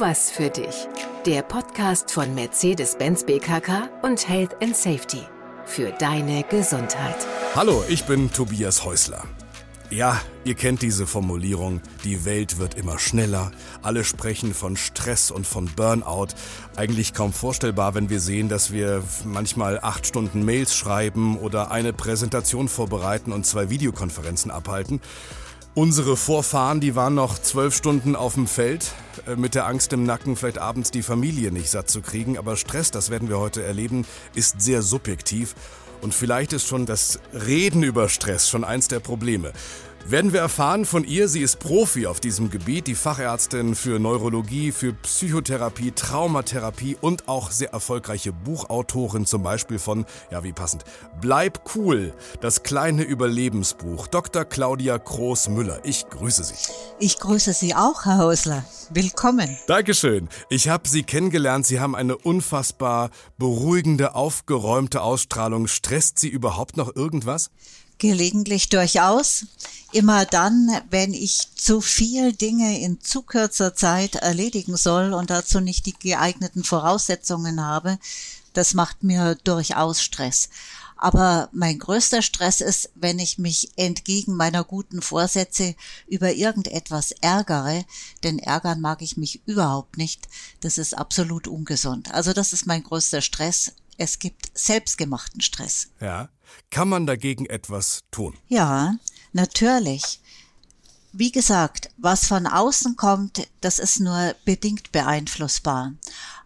was für dich. Der Podcast von Mercedes-Benz BKK und Health and Safety. Für deine Gesundheit. Hallo, ich bin Tobias Häusler. Ja, ihr kennt diese Formulierung, die Welt wird immer schneller, alle sprechen von Stress und von Burnout. Eigentlich kaum vorstellbar, wenn wir sehen, dass wir manchmal acht Stunden Mails schreiben oder eine Präsentation vorbereiten und zwei Videokonferenzen abhalten. Unsere Vorfahren, die waren noch zwölf Stunden auf dem Feld, äh, mit der Angst im Nacken, vielleicht abends die Familie nicht satt zu kriegen. Aber Stress, das werden wir heute erleben, ist sehr subjektiv. Und vielleicht ist schon das Reden über Stress schon eins der Probleme werden wir erfahren von ihr. Sie ist Profi auf diesem Gebiet, die Fachärztin für Neurologie, für Psychotherapie, Traumatherapie und auch sehr erfolgreiche Buchautorin, zum Beispiel von, ja wie passend, Bleib cool, das kleine Überlebensbuch. Dr. Claudia Kroos-Müller, ich grüße Sie. Ich grüße Sie auch, Herr Hausler. Willkommen. Dankeschön. Ich habe Sie kennengelernt. Sie haben eine unfassbar beruhigende, aufgeräumte Ausstrahlung. Stresst Sie überhaupt noch irgendwas? Gelegentlich durchaus. Immer dann, wenn ich zu viel Dinge in zu kurzer Zeit erledigen soll und dazu nicht die geeigneten Voraussetzungen habe, das macht mir durchaus Stress. Aber mein größter Stress ist, wenn ich mich entgegen meiner guten Vorsätze über irgendetwas ärgere, denn ärgern mag ich mich überhaupt nicht. Das ist absolut ungesund. Also das ist mein größter Stress. Es gibt selbstgemachten Stress. Ja. Kann man dagegen etwas tun? Ja, natürlich. Wie gesagt, was von außen kommt, das ist nur bedingt beeinflussbar.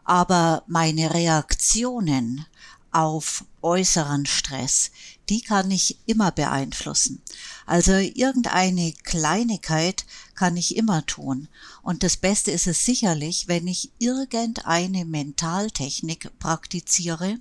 Aber meine Reaktionen auf äußeren Stress, die kann ich immer beeinflussen. Also irgendeine Kleinigkeit kann ich immer tun. Und das Beste ist es sicherlich, wenn ich irgendeine Mentaltechnik praktiziere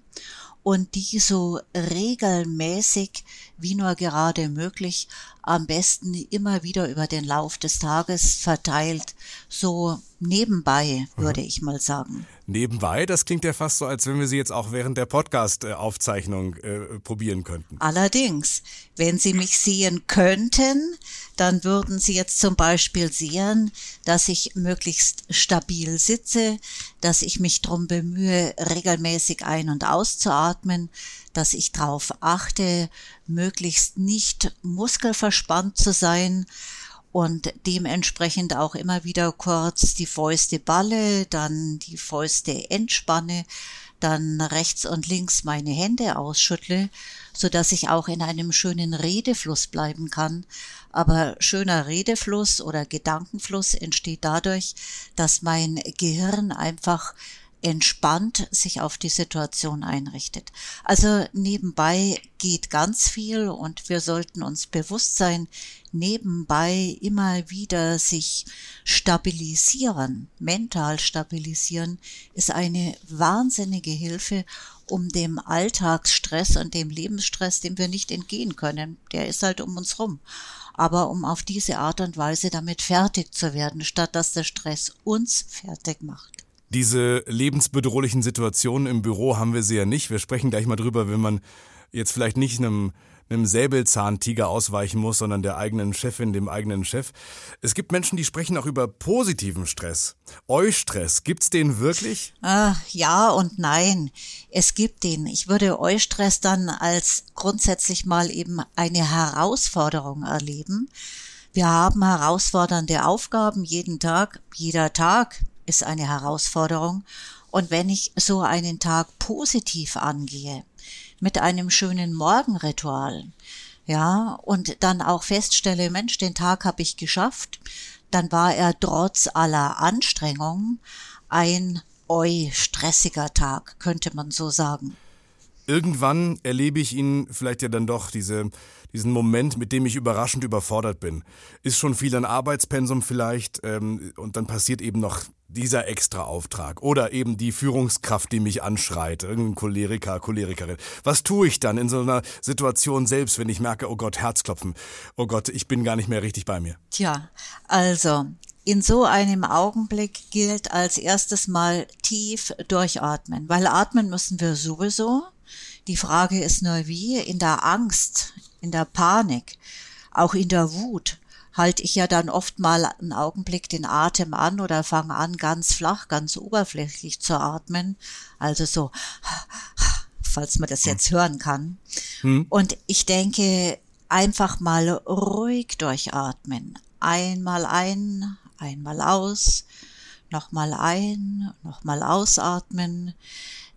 und die so regelmäßig wie nur gerade möglich, am besten immer wieder über den Lauf des Tages verteilt, so nebenbei, würde mhm. ich mal sagen. Nebenbei, das klingt ja fast so, als wenn wir sie jetzt auch während der Podcast-Aufzeichnung äh, probieren könnten. Allerdings, wenn Sie mich sehen könnten, dann würden Sie jetzt zum Beispiel sehen, dass ich möglichst stabil sitze, dass ich mich darum bemühe, regelmäßig ein- und auszuatmen, dass ich darauf achte, möglichst nicht muskelverspannt zu sein und dementsprechend auch immer wieder kurz die Fäuste balle, dann die Fäuste entspanne, dann rechts und links meine Hände ausschüttle, so dass ich auch in einem schönen Redefluss bleiben kann. Aber schöner Redefluss oder Gedankenfluss entsteht dadurch, dass mein Gehirn einfach entspannt sich auf die Situation einrichtet. Also nebenbei geht ganz viel und wir sollten uns bewusst sein, nebenbei immer wieder sich stabilisieren, mental stabilisieren, ist eine wahnsinnige Hilfe, um dem Alltagsstress und dem Lebensstress, dem wir nicht entgehen können, der ist halt um uns rum. Aber um auf diese Art und Weise damit fertig zu werden, statt dass der Stress uns fertig macht. Diese lebensbedrohlichen Situationen im Büro haben wir sie ja nicht. Wir sprechen gleich mal drüber, wenn man jetzt vielleicht nicht einem einem Säbelzahntiger ausweichen muss, sondern der eigenen Chefin, dem eigenen Chef. Es gibt Menschen, die sprechen auch über positiven Stress. Eustress, gibt's den wirklich? Ah, ja und nein. Es gibt den. Ich würde Eustress dann als grundsätzlich mal eben eine Herausforderung erleben. Wir haben herausfordernde Aufgaben jeden Tag. Jeder Tag ist eine Herausforderung. Und wenn ich so einen Tag positiv angehe, mit einem schönen Morgenritual, ja, und dann auch feststelle, Mensch, den Tag habe ich geschafft, dann war er trotz aller Anstrengungen ein oi stressiger Tag, könnte man so sagen. Irgendwann erlebe ich ihn vielleicht ja dann doch diese diesen Moment, mit dem ich überraschend überfordert bin. Ist schon viel an Arbeitspensum vielleicht ähm, und dann passiert eben noch dieser extra Auftrag oder eben die Führungskraft, die mich anschreit, irgendein Choleriker, Cholerikerin. Was tue ich dann in so einer Situation selbst, wenn ich merke, oh Gott, Herzklopfen, oh Gott, ich bin gar nicht mehr richtig bei mir? Tja, also in so einem Augenblick gilt als erstes mal tief durchatmen, weil atmen müssen wir sowieso. Die Frage ist nur wie. In der Angst, in der Panik, auch in der Wut halte ich ja dann oft mal einen Augenblick den Atem an oder fange an, ganz flach, ganz oberflächlich zu atmen. Also so, falls man das jetzt hören kann. Hm. Und ich denke, einfach mal ruhig durchatmen. Einmal ein, einmal aus, nochmal ein, nochmal ausatmen,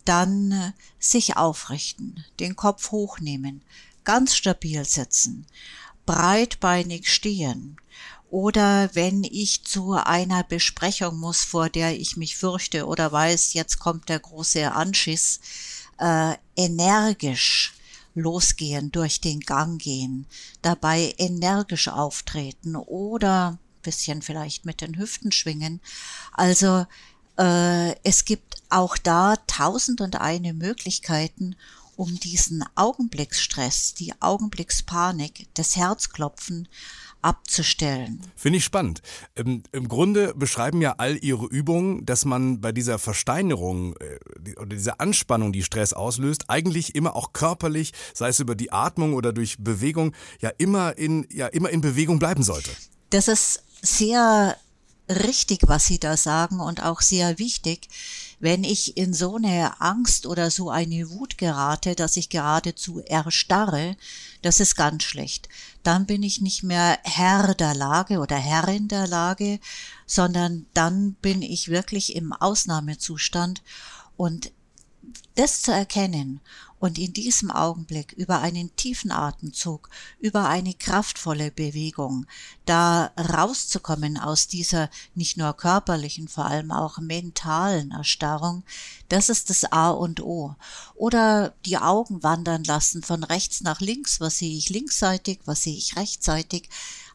dann sich aufrichten, den Kopf hochnehmen, ganz stabil sitzen, breitbeinig stehen oder wenn ich zu einer Besprechung muss, vor der ich mich fürchte oder weiß, jetzt kommt der große Anschiss, äh, energisch losgehen, durch den Gang gehen, dabei energisch auftreten oder bisschen vielleicht mit den Hüften schwingen. Also äh, es gibt auch da tausend und eine Möglichkeiten, um diesen Augenblicksstress, die Augenblickspanik, das Herzklopfen abzustellen. Finde ich spannend. Im, Im, Grunde beschreiben ja all Ihre Übungen, dass man bei dieser Versteinerung äh, oder dieser Anspannung, die Stress auslöst, eigentlich immer auch körperlich, sei es über die Atmung oder durch Bewegung, ja immer in, ja immer in Bewegung bleiben sollte. Das ist sehr richtig, was Sie da sagen und auch sehr wichtig. Wenn ich in so eine Angst oder so eine Wut gerate, dass ich geradezu erstarre, das ist ganz schlecht. Dann bin ich nicht mehr Herr der Lage oder Herrin der Lage, sondern dann bin ich wirklich im Ausnahmezustand und das zu erkennen und in diesem Augenblick über einen tiefen Atemzug, über eine kraftvolle Bewegung, da rauszukommen aus dieser nicht nur körperlichen, vor allem auch mentalen Erstarrung, das ist das A und O. Oder die Augen wandern lassen von rechts nach links, was sehe ich linksseitig, was sehe ich rechtsseitig,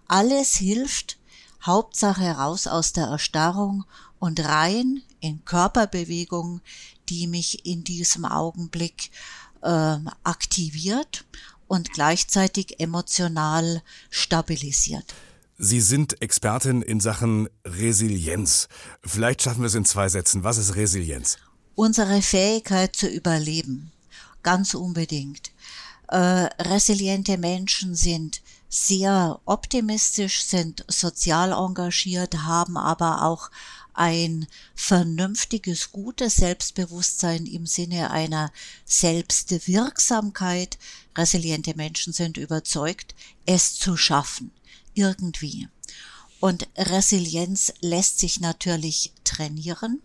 alles hilft, Hauptsache raus aus der Erstarrung und rein in Körperbewegung, die mich in diesem Augenblick äh, aktiviert und gleichzeitig emotional stabilisiert. Sie sind Expertin in Sachen Resilienz. Vielleicht schaffen wir es in zwei Sätzen. Was ist Resilienz? Unsere Fähigkeit zu überleben. Ganz unbedingt. Äh, resiliente Menschen sind sehr optimistisch, sind sozial engagiert, haben aber auch ein vernünftiges, gutes Selbstbewusstsein im Sinne einer Selbstwirksamkeit. Resiliente Menschen sind überzeugt, es zu schaffen. Irgendwie. Und Resilienz lässt sich natürlich trainieren.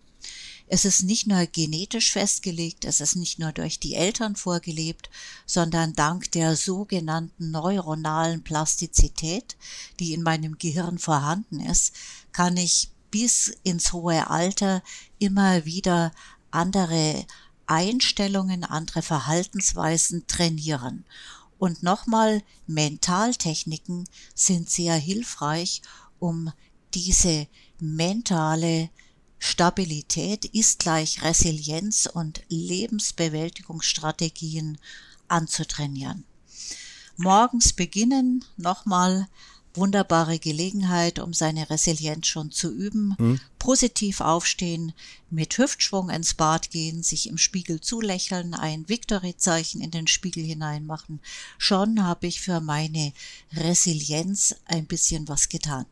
Es ist nicht nur genetisch festgelegt, es ist nicht nur durch die Eltern vorgelebt, sondern dank der sogenannten neuronalen Plastizität, die in meinem Gehirn vorhanden ist, kann ich bis ins hohe Alter immer wieder andere Einstellungen, andere Verhaltensweisen trainieren. Und nochmal, Mentaltechniken sind sehr hilfreich, um diese mentale Stabilität ist gleich Resilienz und Lebensbewältigungsstrategien anzutrainieren. Morgens beginnen nochmal wunderbare Gelegenheit, um seine Resilienz schon zu üben. Mhm. Positiv aufstehen, mit Hüftschwung ins Bad gehen, sich im Spiegel zulächeln, ein Victory-Zeichen in den Spiegel hineinmachen. Schon habe ich für meine Resilienz ein bisschen was getan.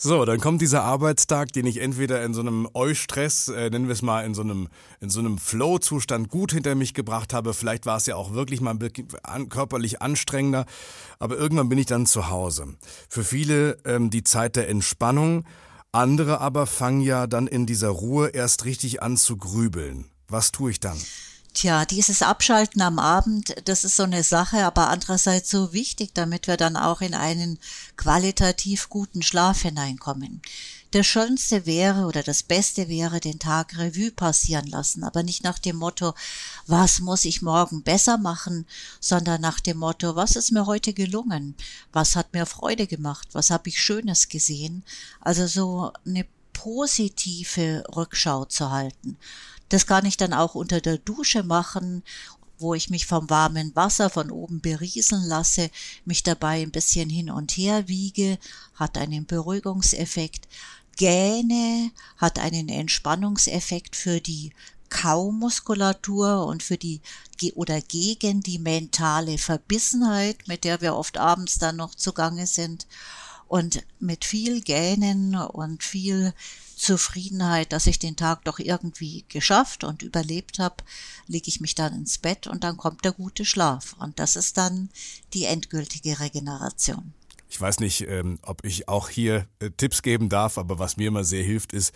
So, dann kommt dieser Arbeitstag, den ich entweder in so einem Eustress, äh, nennen wir es mal, in so einem, in so einem Flow-Zustand gut hinter mich gebracht habe. Vielleicht war es ja auch wirklich mal an, körperlich anstrengender, aber irgendwann bin ich dann zu Hause. Für viele ähm, die Zeit der Entspannung, andere aber fangen ja dann in dieser Ruhe erst richtig an zu grübeln. Was tue ich dann? Tja, dieses Abschalten am Abend, das ist so eine Sache, aber andererseits so wichtig, damit wir dann auch in einen qualitativ guten Schlaf hineinkommen. Das Schönste wäre oder das Beste wäre, den Tag Revue passieren lassen, aber nicht nach dem Motto, was muss ich morgen besser machen, sondern nach dem Motto, was ist mir heute gelungen, was hat mir Freude gemacht, was habe ich Schönes gesehen. Also so eine positive Rückschau zu halten. Das kann ich dann auch unter der Dusche machen, wo ich mich vom warmen Wasser von oben berieseln lasse, mich dabei ein bisschen hin und her wiege, hat einen Beruhigungseffekt. Gähne hat einen Entspannungseffekt für die Kaumuskulatur und für die oder gegen die mentale Verbissenheit, mit der wir oft abends dann noch zugange sind. Und mit viel Gähnen und viel Zufriedenheit, dass ich den Tag doch irgendwie geschafft und überlebt habe, lege ich mich dann ins Bett und dann kommt der gute Schlaf. Und das ist dann die endgültige Regeneration. Ich weiß nicht, ähm, ob ich auch hier äh, Tipps geben darf, aber was mir immer sehr hilft, ist,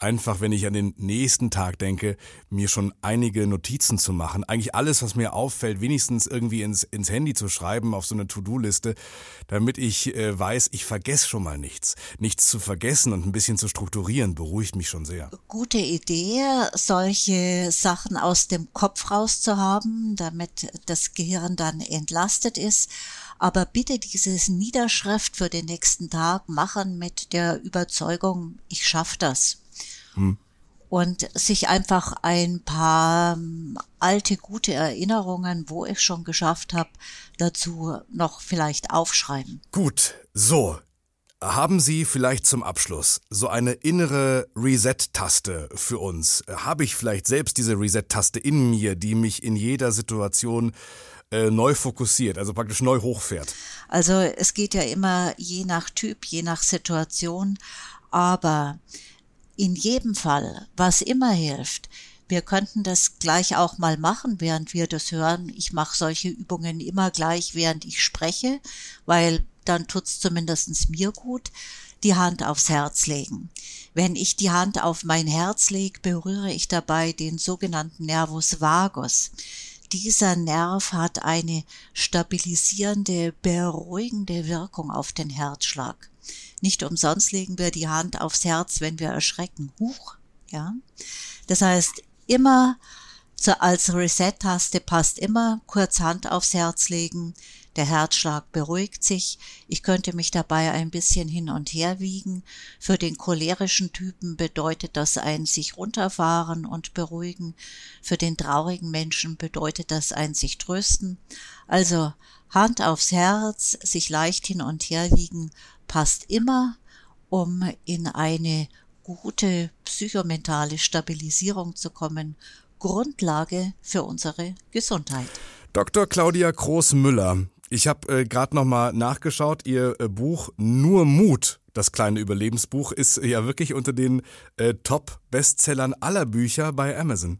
einfach, wenn ich an den nächsten Tag denke, mir schon einige Notizen zu machen. Eigentlich alles, was mir auffällt, wenigstens irgendwie ins, ins Handy zu schreiben, auf so eine To-Do-Liste, damit ich äh, weiß, ich vergesse schon mal nichts. Nichts zu vergessen und ein bisschen zu strukturieren, beruhigt mich schon sehr. Gute Idee, solche Sachen aus dem Kopf rauszuhaben, damit das Gehirn dann entlastet ist. Aber bitte dieses Niederschrift für den nächsten Tag machen mit der Überzeugung, ich schaffe das. Hm. Und sich einfach ein paar ähm, alte, gute Erinnerungen, wo ich schon geschafft habe, dazu noch vielleicht aufschreiben. Gut, so. Haben Sie vielleicht zum Abschluss so eine innere Reset-Taste für uns? Habe ich vielleicht selbst diese Reset-Taste in mir, die mich in jeder Situation äh, neu fokussiert, also praktisch neu hochfährt? Also es geht ja immer je nach Typ, je nach Situation, aber in jedem Fall, was immer hilft, wir könnten das gleich auch mal machen, während wir das hören. Ich mache solche Übungen immer gleich, während ich spreche, weil dann tut's zumindest mir gut. Die Hand aufs Herz legen. Wenn ich die Hand auf mein Herz lege, berühre ich dabei den sogenannten Nervus vagus. Dieser Nerv hat eine stabilisierende, beruhigende Wirkung auf den Herzschlag. Nicht umsonst legen wir die Hand aufs Herz, wenn wir erschrecken. Huch, ja. Das heißt, immer so als Reset-Taste passt immer kurz Hand aufs Herz legen. Der Herzschlag beruhigt sich. Ich könnte mich dabei ein bisschen hin und her wiegen. Für den cholerischen Typen bedeutet das ein sich runterfahren und beruhigen. Für den traurigen Menschen bedeutet das ein sich trösten. Also Hand aufs Herz, sich leicht hin und her wiegen, passt immer, um in eine gute psychomentale Stabilisierung zu kommen, Grundlage für unsere Gesundheit. Dr. Claudia Groß-Müller, ich habe äh, gerade noch mal nachgeschaut, Ihr äh, Buch Nur Mut, das kleine Überlebensbuch, ist ja wirklich unter den äh, Top-Bestsellern aller Bücher bei Amazon.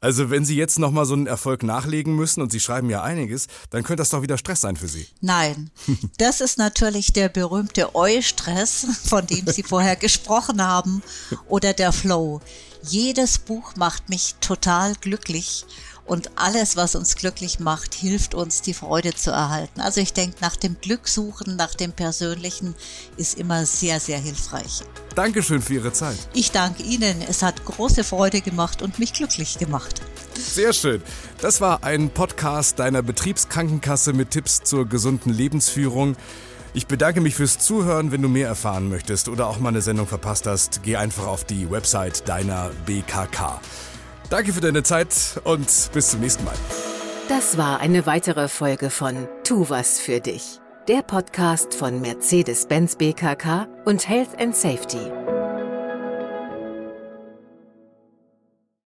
Also wenn Sie jetzt noch mal so einen Erfolg nachlegen müssen und Sie schreiben ja einiges, dann könnte das doch wieder Stress sein für Sie. Nein, das ist natürlich der berühmte Eu-Stress, von dem Sie vorher gesprochen haben, oder der Flow. Jedes Buch macht mich total glücklich und alles, was uns glücklich macht, hilft uns, die Freude zu erhalten. Also ich denke, nach dem Glück suchen, nach dem Persönlichen ist immer sehr, sehr hilfreich. Dankeschön für Ihre Zeit. Ich danke Ihnen. Es hat große Freude gemacht und mich glücklich gemacht. Sehr schön. Das war ein Podcast deiner Betriebskrankenkasse mit Tipps zur gesunden Lebensführung. Ich bedanke mich fürs Zuhören. Wenn du mehr erfahren möchtest oder auch mal eine Sendung verpasst hast, geh einfach auf die Website deiner BKK. Danke für deine Zeit und bis zum nächsten Mal. Das war eine weitere Folge von Tu was für dich, der Podcast von Mercedes-Benz BKK und Health and Safety.